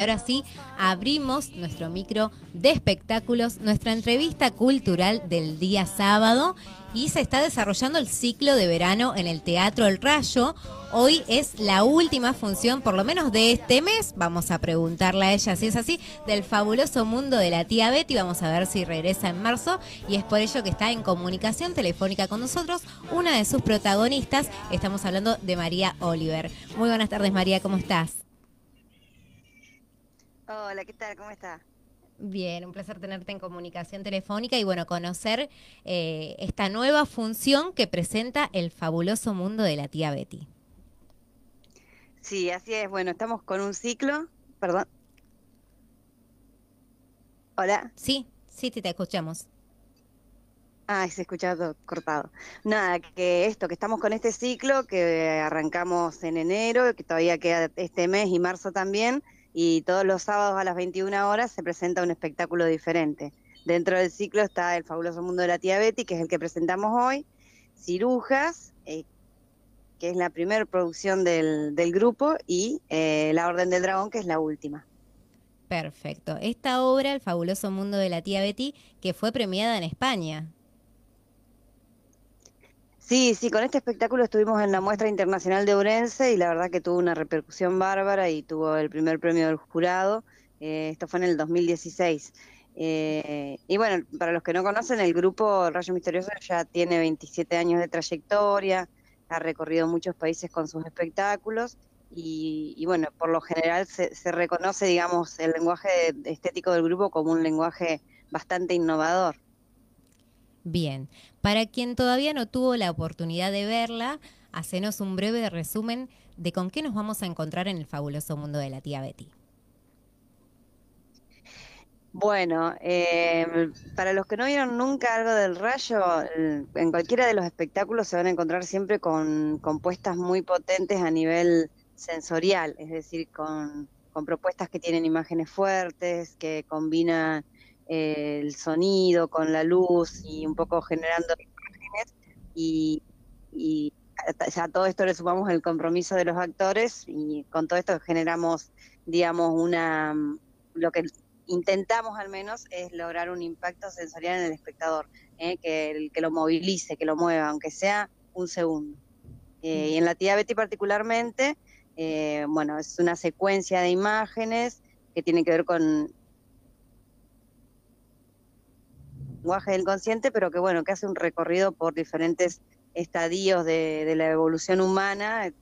Ahora sí, abrimos nuestro micro de espectáculos, nuestra entrevista cultural del día sábado y se está desarrollando el ciclo de verano en el Teatro El Rayo. Hoy es la última función, por lo menos de este mes. Vamos a preguntarle a ella si es así, del fabuloso mundo de la tía Betty. Vamos a ver si regresa en marzo y es por ello que está en comunicación telefónica con nosotros una de sus protagonistas. Estamos hablando de María Oliver. Muy buenas tardes, María, ¿cómo estás? Hola, ¿qué tal? ¿Cómo está? Bien, un placer tenerte en comunicación telefónica y bueno, conocer eh, esta nueva función que presenta el fabuloso mundo de la tía Betty. Sí, así es. Bueno, estamos con un ciclo. Perdón. Hola. Sí, sí, te, te escuchamos. Ah, se escucha todo cortado. Nada, que esto, que estamos con este ciclo que arrancamos en enero, que todavía queda este mes y marzo también y todos los sábados a las 21 horas se presenta un espectáculo diferente. Dentro del ciclo está El fabuloso mundo de la tía Betty, que es el que presentamos hoy, Cirujas, eh, que es la primera producción del, grupo, y eh, La Orden del Dragón, que es la última. Perfecto. Esta obra, El fabuloso mundo de la tía Betty, que fue premiada en España. Sí, sí, con este espectáculo estuvimos en la muestra internacional de Urense y la verdad que tuvo una repercusión bárbara y tuvo el primer premio del jurado. Eh, esto fue en el 2016. Eh, y bueno, para los que no conocen, el grupo Rayo Misterioso ya tiene 27 años de trayectoria, ha recorrido muchos países con sus espectáculos y, bueno, por lo general se, se reconoce, digamos, el lenguaje estético del grupo como un lenguaje bastante innovador. Bien, para quien todavía no tuvo la oportunidad de verla, hacenos un breve resumen de con qué nos vamos a encontrar en el fabuloso mundo de la tía Betty. Bueno, eh, para los que no vieron nunca algo del rayo, en cualquiera de los espectáculos se van a encontrar siempre con, compuestas muy potentes a nivel sensorial, es decir, con, con propuestas que tienen imágenes fuertes, que combinan el sonido con la luz y un poco generando imágenes y, y a todo esto le sumamos el compromiso de los actores y con todo esto generamos, digamos, una lo que intentamos al menos es lograr un impacto sensorial en el espectador, ¿eh? que, que lo movilice, que lo mueva, aunque sea un segundo. Eh, y en la tía Betty particularmente, eh, bueno, es una secuencia de imágenes que tiene que ver con lenguaje del consciente, pero que bueno, que hace un recorrido por diferentes estadios de, la evolución humana,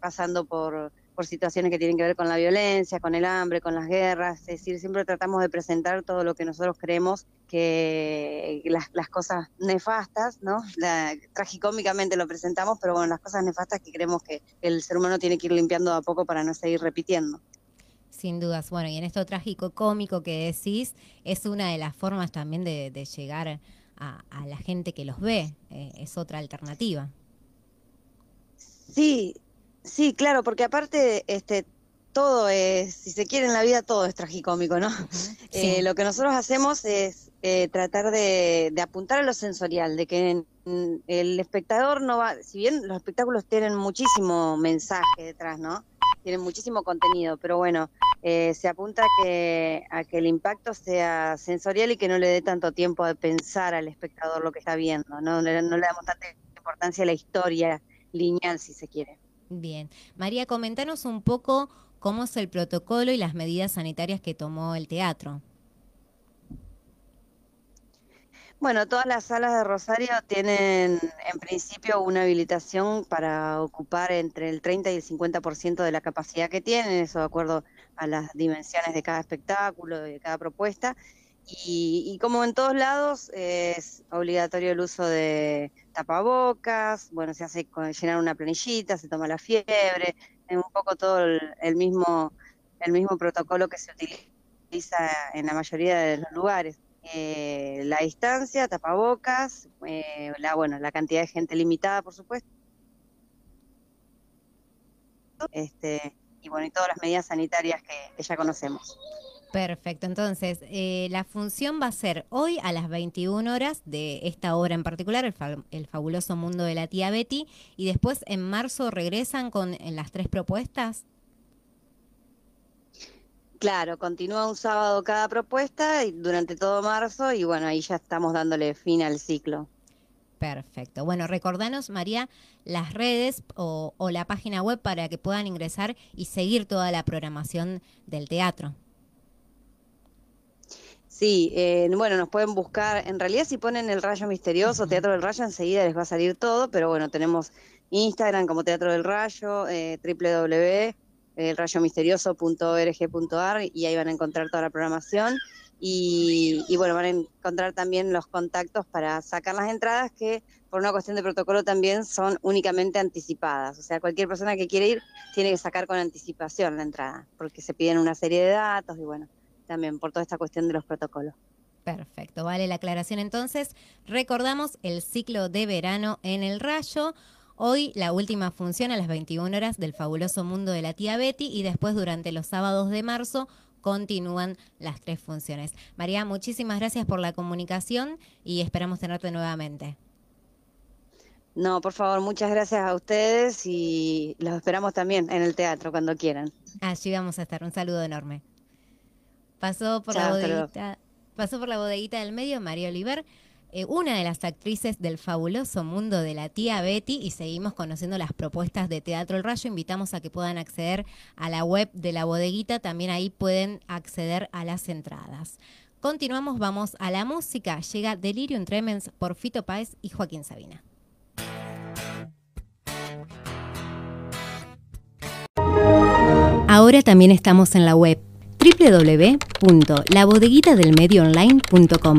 pasando por, por situaciones que tienen que ver con la violencia, con el hambre, con las guerras, es decir, siempre tratamos de presentar todo lo que nosotros creemos que las, las cosas nefastas, ¿no? tragicómicamente lo presentamos, pero bueno, las cosas nefastas que creemos que el ser humano tiene que ir limpiando a poco para no seguir repitiendo. Sin dudas. Bueno, y en esto trágico cómico que decís, es una de las formas también de, llegar a, la gente que los ve. Eh, es otra alternativa. Sí, sí, claro, porque aparte, este, todo es, si se quiere en la vida, todo es tragicómico, ¿no? Eh, lo que nosotros hacemos es eh, tratar de, de, apuntar a lo sensorial, de que el espectador no va, si bien los espectáculos tienen muchísimo mensaje detrás, ¿no? Tienen muchísimo contenido, pero bueno, eh, se apunta que, a que el impacto sea sensorial y que no le dé tanto tiempo de pensar al espectador lo que está viendo, no, no le damos tanta importancia a la historia lineal, si se quiere. Bien. María, comentanos un poco cómo es el protocolo y las medidas sanitarias que tomó el teatro. Bueno, todas las salas de Rosario tienen en principio una habilitación para ocupar entre el 30 y el 50% de la capacidad que tienen, eso de acuerdo a las dimensiones de cada espectáculo, de cada propuesta. Y, como en todos lados es obligatorio el uso de tapabocas, bueno, se hace con, llenar una planillita, se toma la fiebre, es un poco todo el mismo, el mismo protocolo que se utiliza en la mayoría de los lugares. Eh, la distancia, tapabocas, eh, la, bueno, la cantidad de gente limitada, por supuesto. Este, y bueno, y todas las medidas sanitarias que, ya conocemos. Perfecto, entonces eh, la función va a ser hoy a las 21 horas de esta obra en particular, el, fabuloso mundo de la tía Betty, y después en marzo regresan con las tres propuestas. Claro, continúa un sábado cada propuesta y durante todo marzo y bueno, ahí ya estamos dándole fin al ciclo. Perfecto. Bueno, recordanos, María, las redes o, la página web para que puedan ingresar y seguir toda la programación del teatro. Sí, eh, bueno, nos pueden buscar, en realidad si ponen el Rayo Misterioso, Teatro del Rayo, enseguida les va a salir todo, pero bueno, tenemos Instagram como Teatro del Rayo, eh, www.elrayomisterioso.org.ar y ahí van a encontrar toda la programación. Y, bueno, van a encontrar también los contactos para sacar las entradas que por una cuestión de protocolo también son únicamente anticipadas. O sea, cualquier persona que quiere ir tiene que sacar con anticipación la entrada, porque se piden una serie de datos y bueno, también por toda esta cuestión de los protocolos. Perfecto, vale la aclaración entonces. Recordamos el ciclo de verano en el Rayo. Hoy la última función a las 21 horas del fabuloso mundo de la tía Betty y después durante los sábados de marzo continúan las tres funciones. María, muchísimas gracias por la comunicación y esperamos tenerte nuevamente. No, por favor, muchas gracias a ustedes y los esperamos también en el teatro cuando quieran. Allí vamos a estar. Un saludo enorme. Pasó por la bodeguita, pasó por la bodeguita del medio María Oliver. Eh, una de las actrices del fabuloso mundo de la tía Betty y seguimos conociendo las propuestas de Teatro El Rayo. Invitamos a que puedan acceder a la web de la bodeguita, también ahí pueden acceder a las entradas. Continuamos, vamos a la música. Llega Delirium Tremens por Fito Páez y Joaquín Sabina. Ahora también estamos en la web www.labodeguitadelmedioonline.com